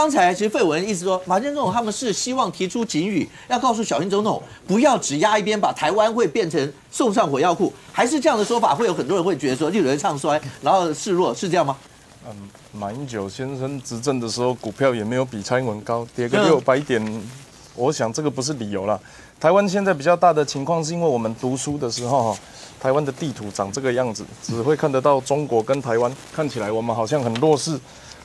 刚才其实费文意思说，马建总统他们是希望提出警语，要告诉小英总统不要只压一边，把台湾会变成送上火药库，还是这样的说法，会有很多人会觉得说，立委唱衰，然后示弱，是这样吗？嗯，马英九先生执政的时候，股票也没有比蔡英文高，跌个六百点，我想这个不是理由了。台湾现在比较大的情况，是因为我们读书的时候，哈，台湾的地图长这个样子，只会看得到中国跟台湾，看起来我们好像很弱势。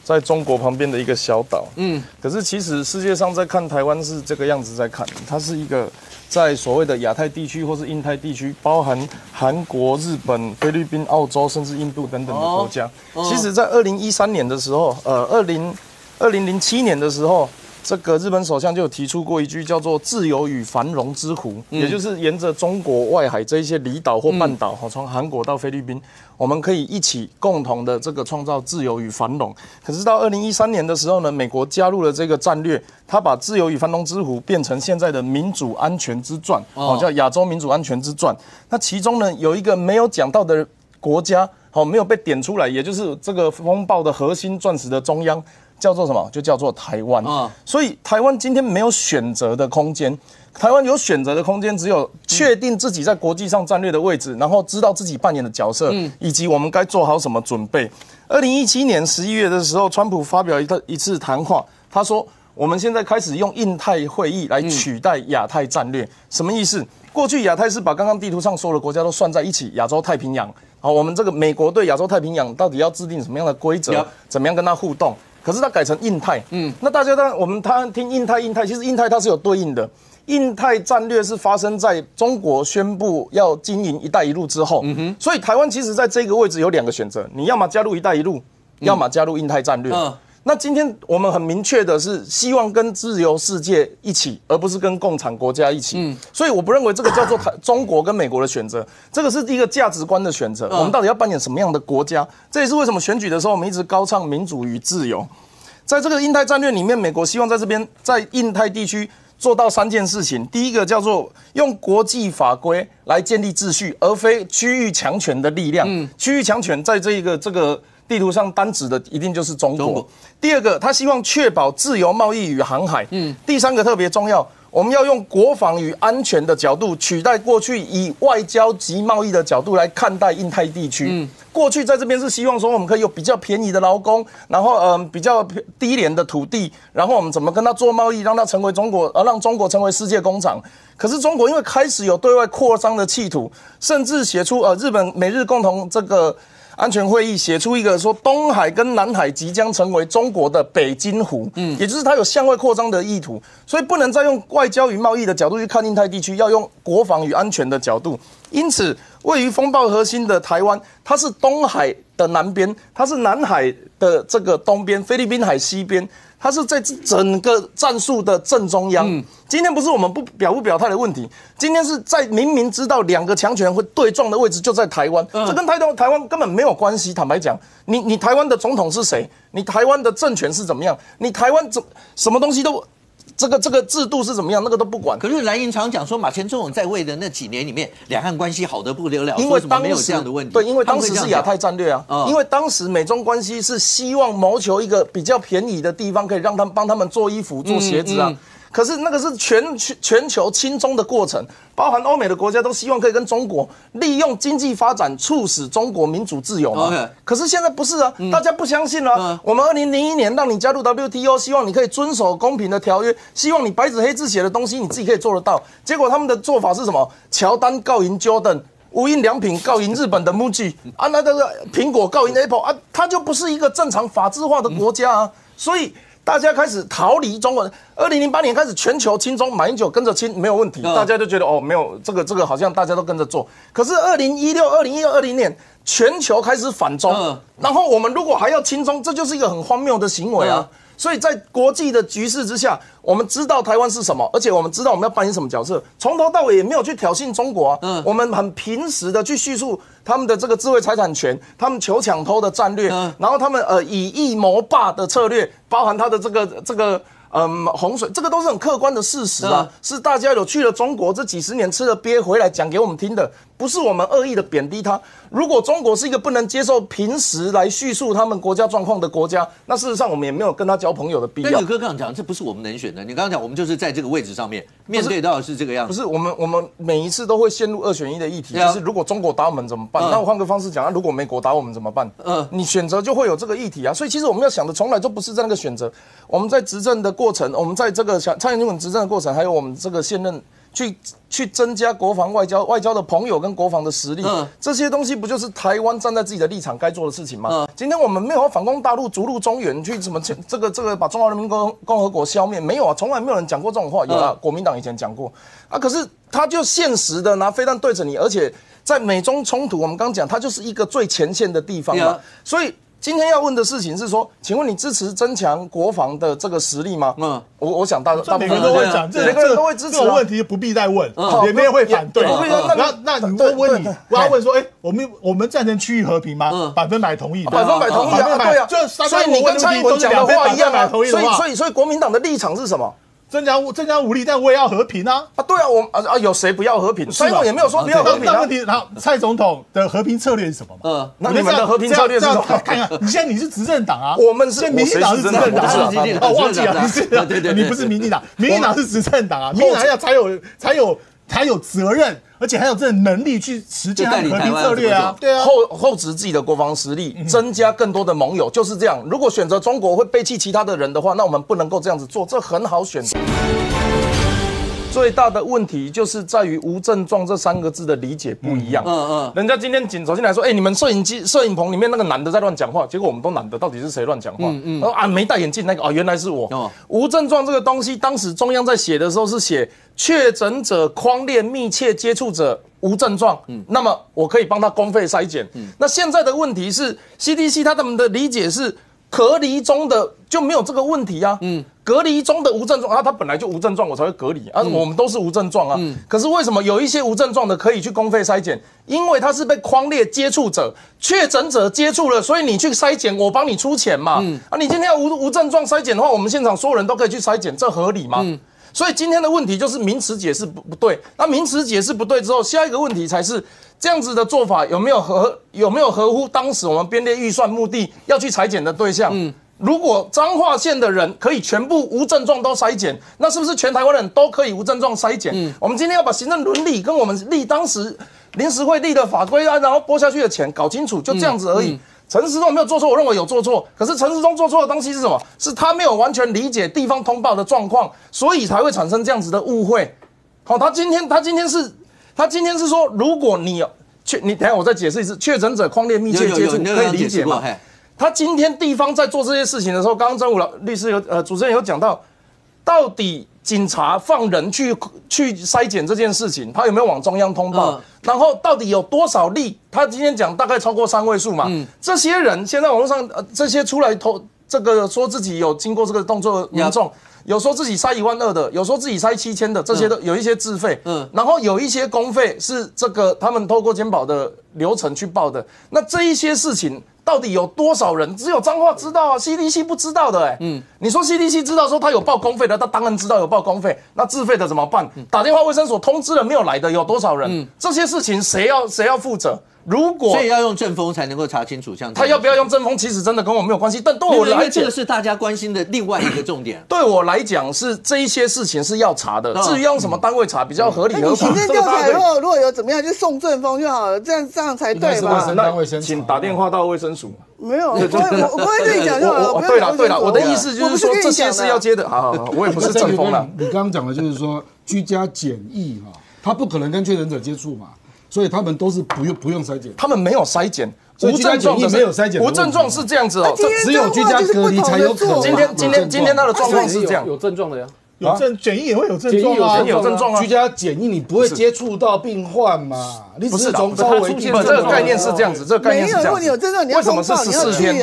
在中国旁边的一个小岛，嗯，可是其实世界上在看台湾是这个样子在看，它是一个在所谓的亚太地区或是印太地区，包含韩国、日本、菲律宾、澳洲，甚至印度等等的国家。其实，在二零一三年的时候，呃，二零二零零七年的时候。这个日本首相就有提出过一句叫做“自由与繁荣之湖”，也就是沿着中国外海这一些离岛或半岛，哈，从韩国到菲律宾，我们可以一起共同的这个创造自由与繁荣。可是到二零一三年的时候呢，美国加入了这个战略，他把“自由与繁荣之湖”变成现在的“民主安全之钻”，哦，叫“亚洲民主安全之钻”。那其中呢，有一个没有讲到的国家，哦，没有被点出来，也就是这个风暴的核心钻石的中央。叫做什么？就叫做台湾啊！所以台湾今天没有选择的空间。台湾有选择的空间，只有确定自己在国际上战略的位置，然后知道自己扮演的角色，以及我们该做好什么准备。二零一七年十一月的时候，川普发表一一次谈话，他说：“我们现在开始用印太会议来取代亚太战略。”什么意思？过去亚太是把刚刚地图上所有的国家都算在一起，亚洲太平洋。好，我们这个美国对亚洲太平洋到底要制定什么样的规则？怎么样跟他互动？可是它改成印太，嗯，那大家当然我们他听印太印太，其实印太它是有对应的，印太战略是发生在中国宣布要经营“一带一路”之后，嗯哼，所以台湾其实在这个位置有两个选择，你要么加入“一带一路”，要么加入印太战略。那今天我们很明确的是，希望跟自由世界一起，而不是跟共产国家一起。嗯，所以我不认为这个叫做台中国跟美国的选择，这个是一个价值观的选择。我们到底要扮演什么样的国家？这也是为什么选举的时候我们一直高唱民主与自由。在这个印太战略里面，美国希望在这边在印太地区做到三件事情。第一个叫做用国际法规来建立秩序，而非区域强权的力量。嗯，区域强权在这一个这个。地图上单指的一定就是中国。第二个，他希望确保自由贸易与航海。嗯。第三个特别重要，我们要用国防与安全的角度取代过去以外交及贸易的角度来看待印太地区。嗯。过去在这边是希望说我们可以有比较便宜的劳工，然后嗯比较低廉的土地，然后我们怎么跟他做贸易，让他成为中国，呃让中国成为世界工厂。可是中国因为开始有对外扩张的企图，甚至写出呃日本美日共同这个。安全会议写出一个说，东海跟南海即将成为中国的北京湖，嗯，也就是它有向外扩张的意图，所以不能再用外交与贸易的角度去看印太地区，要用国防与安全的角度。因此，位于风暴核心的台湾，它是东海的南边，它是南海的这个东边，菲律宾海西边。它是在整个战术的正中央。今天不是我们不表不表态的问题，今天是在明明知道两个强权会对撞的位置就在台湾，这跟台湾台湾根本没有关系。坦白讲，你你台湾的总统是谁？你台湾的政权是怎么样？你台湾怎什么东西都。这个这个制度是怎么样？那个都不管。可是蓝营常讲说，马前总统在位的那几年里面，两岸关系好得不得了。因为当时没有这样的问题。对，因为当时是亚太战略啊。因为当时美中关系是希望谋求一个比较便宜的地方，可以让他们帮他们做衣服、做鞋子啊。可是那个是全全全球亲中的过程，包含欧美的国家都希望可以跟中国利用经济发展促使中国民主自由嘛。可是现在不是啊，大家不相信了。我们二零零一年让你加入 WTO，希望你可以遵守公平的条约，希望你白纸黑字写的东西你自己可以做得到。结果他们的做法是什么？乔丹告赢 Jordan，无印良品告赢日本的 MUJI，啊，那个苹果告赢 Apple 啊，它就不是一个正常法制化的国家啊，所以。大家开始逃离中国。二零零八年开始，全球亲中，马英九跟着亲没有问题，大家就觉得哦，没有这个这个好像大家都跟着做。可是二零一六、二零一二、二零年，全球开始反中，然后我们如果还要亲中，这就是一个很荒谬的行为啊。所以在国际的局势之下，我们知道台湾是什么，而且我们知道我们要扮演什么角色，从头到尾也没有去挑衅中国啊。嗯，我们很平实的去叙述他们的这个智慧财产权，他们求抢偷的战略，然后他们呃以夷谋霸的策略，包含他的这个这个。嗯，洪水，这个都是很客观的事实啊嗯，是大家有去了中国这几十年吃了鳖回来讲给我们听的，不是我们恶意的贬低他。如果中国是一个不能接受平时来叙述他们国家状况的国家，那事实上我们也没有跟他交朋友的必要但宇。哥刚刚讲，这不是我们能选的。你刚刚讲，我们就是在这个位置上面面对到的是这个样子。不是我们，我们每一次都会陷入二选一的议题，啊就是如果中国打我们怎么办？嗯那我换个方式讲，那如果美国打我们怎么办？嗯嗯，你选择就会有这个议题啊。所以其实我们要想的从来就不是在那个选择，我们在执政的过程，我们在这个小蔡英文执政的过程，还有我们这个现任去去增加国防外交外交的朋友跟国防的实力，嗯这些东西不就是台湾站在自己的立场该做的事情吗？嗯今天我们没有要反攻大陆、逐鹿中原，去什么这这个这个把中华人民共共和国消灭，没有啊，从来没有人讲过这种话。有啊，嗯国民党以前讲过啊，可是他就现实的拿飞弹对着你，而且在美中冲突，我们刚讲，它就是一个最前线的地方嘛所以。今天要问的事情是说，请问你支持增强国防的这个实力吗？嗯。嗯，我我想大大部分每个人都会讲，每个人都会支持啊。这种问题不必再问嗯，也没有会反对。也也不必再那那那你对问问你我要问说，哎，我们我们赞成区域和平嗯。吗？百分百同意，百分百同意啊，对啊，就所以你跟蔡英文讲的话一样啊，所以所以以所以国民党的立场是什么？增加增加武力，但我也要和平啊。啊，对啊，我啊啊，有谁不要和平？所以我也没有说不要和平啊那那问。题，然后蔡总统的和平策略是什么嘛？嗯，那你们的和平策略是什么？看看，你现在你是执政党啊，我们是民进党是执政党是哦，忘记了，你是对对对你不是民进党，民进党是执政党啊，民进党要才有才有才有责任，而且还有这个能力去实践和平策略啊，对啊。厚厚植自己的国防实力，增加更多的盟友，就是这样。如果选择中国会背弃其他的人的话，那我们不能够这样子做，这很好选择。最大的问题就是在于无症状这三个字的理解不一样。嗯嗯人家今天警走进来说：“哎、你们摄影机、摄影棚里面那个男的在乱讲话。”结果我们都懒得，到底是谁乱讲话？嗯嗯。啊，没戴眼镜那个啊，原来是我。哦无症状这个东西，当时中央在写的时候是写确诊者框列密切接触者无症状，嗯，那么我可以帮他公费筛检。嗯，那现在的问题是 CDC 他们的理解是隔离中的就没有这个问题啊，嗯，隔离中的无症状啊，他本来就无症状，我才会隔离啊，我们都是无症状啊，可是为什么有一些无症状的可以去公费筛检？因为他是被框列接触者、确诊者接触了，所以你去筛检，我帮你出钱嘛，啊，你今天要无无症状筛检的话，我们现场所有人都可以去筛检，这合理吗？所以今天的问题就是名词解释不不对，那名词解释不对之后，下一个问题才是这样子的做法有没有合有没有合乎当时我们编列预算目的要去裁剪的对象？嗯，如果彰化县的人可以全部无症状都筛检，那是不是全台湾人都可以无症状筛检？嗯，我们今天要把行政伦理跟我们立当时临时会立的法规啊，然后拨下去的钱搞清楚，就这样子而已。陈时中没有做错，我认为有做错。可是陈时中做错的东西是什么？是他没有完全理解地方通报的状况，所以才会产生这样子的误会。好，他今天他今天是，他今天是说，如果你有确，你等下我再解释一次，确诊者框列密切接触你可以理解吗？他今天地方在做这些事情的时候，刚刚张武老律师有呃主持人有讲到，到底警察放人去去筛检这件事情，他有没有往中央通报？嗯然后到底有多少例？他今天讲大概超过三位数嘛。嗯这些人现在网络上呃这些出来投这个说自己有经过这个动作的民众。有说自己塞一万二的，有说自己塞七千的，这些都有一些自费，嗯嗯，然后有一些公费是这个他们透过健保的流程去报的。那这一些事情到底有多少人？只有彰化知道啊，CDC 不知道的、哎，嗯，你说 CDC 知道说他有报公费的，他当然知道有报公费，那自费的怎么办？打电话卫生所通知了没有来的有多少人？这些事情谁要谁要负责？如果所以要用正风才能够查清楚，像他要不要用正风，其实真的跟我没有关系，但对我来讲这个。是大家关心的另外一个重点。对我来讲是这一些事情是要查的，嗯至于用什么单位查比较合理合法，行政。调查以后，如果有怎么样，就送正风就好了，这样这样才对吧应该是卫生？单位先请打电话到卫生署。没有，我我我不会跟你讲就好了。对了对了，我的意思就是说这些是要接的。好好好，我也不是正风了。你刚刚讲的就是说居家检疫哈，他不可能跟确诊者接触嘛，所以他们都是不用不用筛检。他们没有筛检，无症状的没有筛检无症状是这样子哦。这只有居家隔离才有可能今天今天今天他的状况是这样，有症状的呀。有症检疫也会有症状啊有症。有症状啊居家检疫你不会接触到病患嘛？你只是不是的从稍微不，这个概念是这样子，这个概念是这没有如样为什么是十四天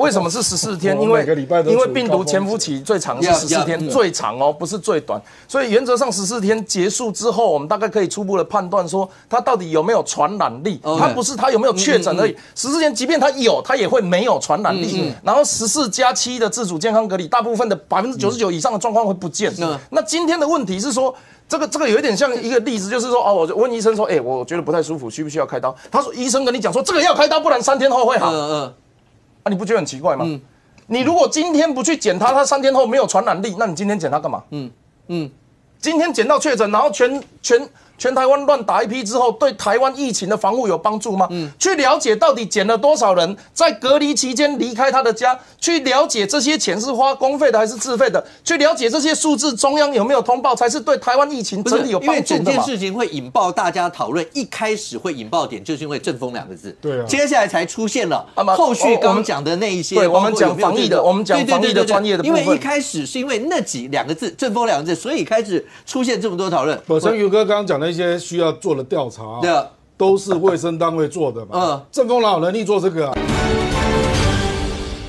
为什么是十四天？因为每个礼拜都因为病毒潜伏期最长是十四天，最长哦，不是最短。所以原则上十四天结束之后，我们大概可以初步的判断说，它到底有没有传染力。它不是它有没有确诊而已。十四天，即便它有，它也会没有传染力。然后十四加七的自主健康隔离，大部分的百分之九十九以上的状况会不见嗯。那今天的问题是说。这个这个有一点像一个例子，就是说哦，我就问医生说，哎、我觉得不太舒服，需不需要开刀？他说医生跟你讲说这个要开刀，不然三天后会好。嗯嗯，啊，你不觉得很奇怪吗？你如果今天不去检查，他三天后没有传染力，那你今天检查干嘛？嗯嗯，今天检到确诊，然后全全全台湾乱打一批之后，对台湾疫情的防护有帮助吗？嗯，去了解到底减了多少人在隔离期间离开他的家，去了解这些钱是花公费的还是自费的，去了解这些数字中央有没有通报，才是对台湾疫情真的有帮助的嘛。整件事情会引爆大家讨论，一开始会引爆点就是因为“阵风”两个字，对啊接下来才出现了后续我我们刚讲的那一些，对我们讲防疫的我们讲对对防疫的专业的部因为一开始是因为那几两个字“阵风”两个字，所以开始出现这么多讨论。我像宇哥刚刚讲的一些需要做的调查啊，对啊，都是卫生单位做的嘛。嗯嗯，正风哪有能力做这个啊？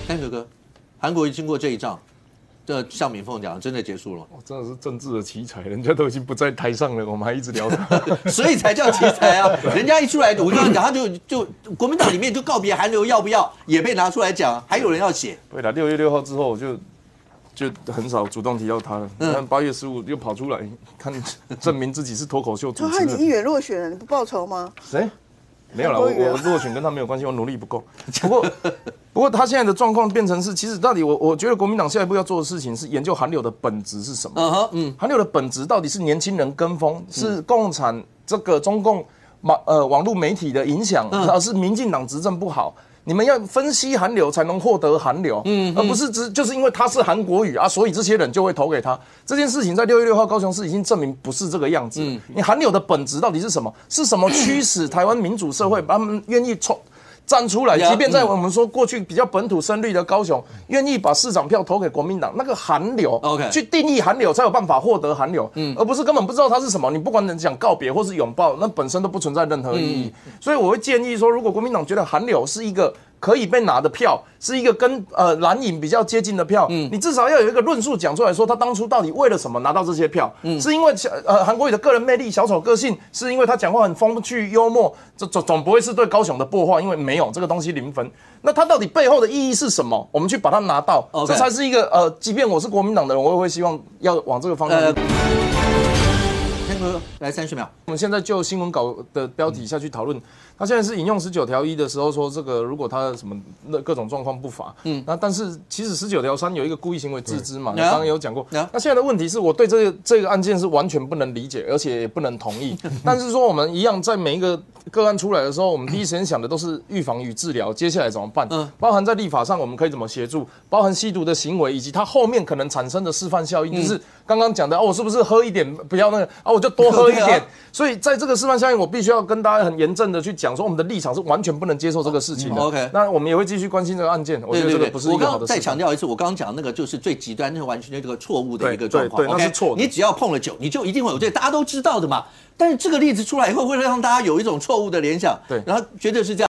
三水哥，韩国经过这一仗，这向敏凤讲，真的结束了，真的是政治的奇才，人家都已经不在台上了，我们还一直聊他。所以才叫奇才啊！人家一出来，我就讲，他就就国民党里面就告别韩流要不要也被拿出来讲，还有人要写。对了，六月六号之后我就就很少主动提到他了。但八月十五又跑出来，看证明自己是脱口秀主持人。他害你议员落选了，你不报仇吗？谁？没有了，我我落选跟他没有关系，我努力不够。不过 不过他现在的状况变成是，其实到底我我觉得国民党下一步要做的事情是研究韩流的本质是什么。嗯哼，嗯，韩流的本质到底是年轻人跟风，是共产这个中共网呃网络媒体的影响，而是民进党执政不好。你们要分析韩流才能获得韩流，嗯，而不是只就是因为他是韩国语啊，所以这些人就会投给他。这件事情在六月六号高雄市已经证明不是这个样子。你韩流的本质到底是什么？是什么驱使台湾民主社会把他们愿意冲？站出来，即便在我们说过去比较本土深绿的高雄，愿意把市长票投给国民党，那个韩流 OK 去定义韩流才有办法获得韩流，嗯，而不是根本不知道它是什么。你不管能讲告别或是拥抱，那本身都不存在任何意义。所以我会建议说，如果国民党觉得韩流是一个可以被拿的票，是一个跟呃蓝营比较接近的票，你至少要有一个论述讲出来说，他当初到底为了什么拿到这些票？是因为小呃韩国瑜的个人魅力、小丑个性，是因为他讲话很风趣幽默，这总总不会是对高雄的破坏，因为没有这个东西零分。那他到底背后的意义是什么？我们去把它拿到这才是一个呃，即便我是国民党的人，我也会希望要往这个方向呃去。天哥来三十秒，我们现在就新闻稿的标题下去讨论，他现在是引用十九条一的时候说，这个如果他什么那各种状况不法，嗯，那但是其实十九条三有一个故意行为自知嘛，你刚刚有讲过。啊那现在的问题是我对这个这个案件是完全不能理解，而且也不能同意。但是说我们一样在每一个个案出来的时候，我们第一时间想的都是预防与治疗，接下来怎么办？嗯，包含在立法上我们可以怎么协助，包含吸毒的行为以及它后面可能产生的示范效应，就是刚刚讲的哦，我是不是喝一点不要那个啊，我就多喝一点。所以在这个示范效应，我必须要跟大家很严正的去讲说，我们的立场是完全不能接受这个事情的。嗯，OK 那我们也会继续关心这个案件，我觉得对对对，这个不是一我刚刚个好的事。再强调一次，我刚刚讲那个就是最极端，那完全是这个错误的一个状况。对对那是错你只要碰了酒，你就一定会有罪，大家都知道的嘛。但是这个例子出来以后，会让大家有一种错误的联想，对然后觉得是这样。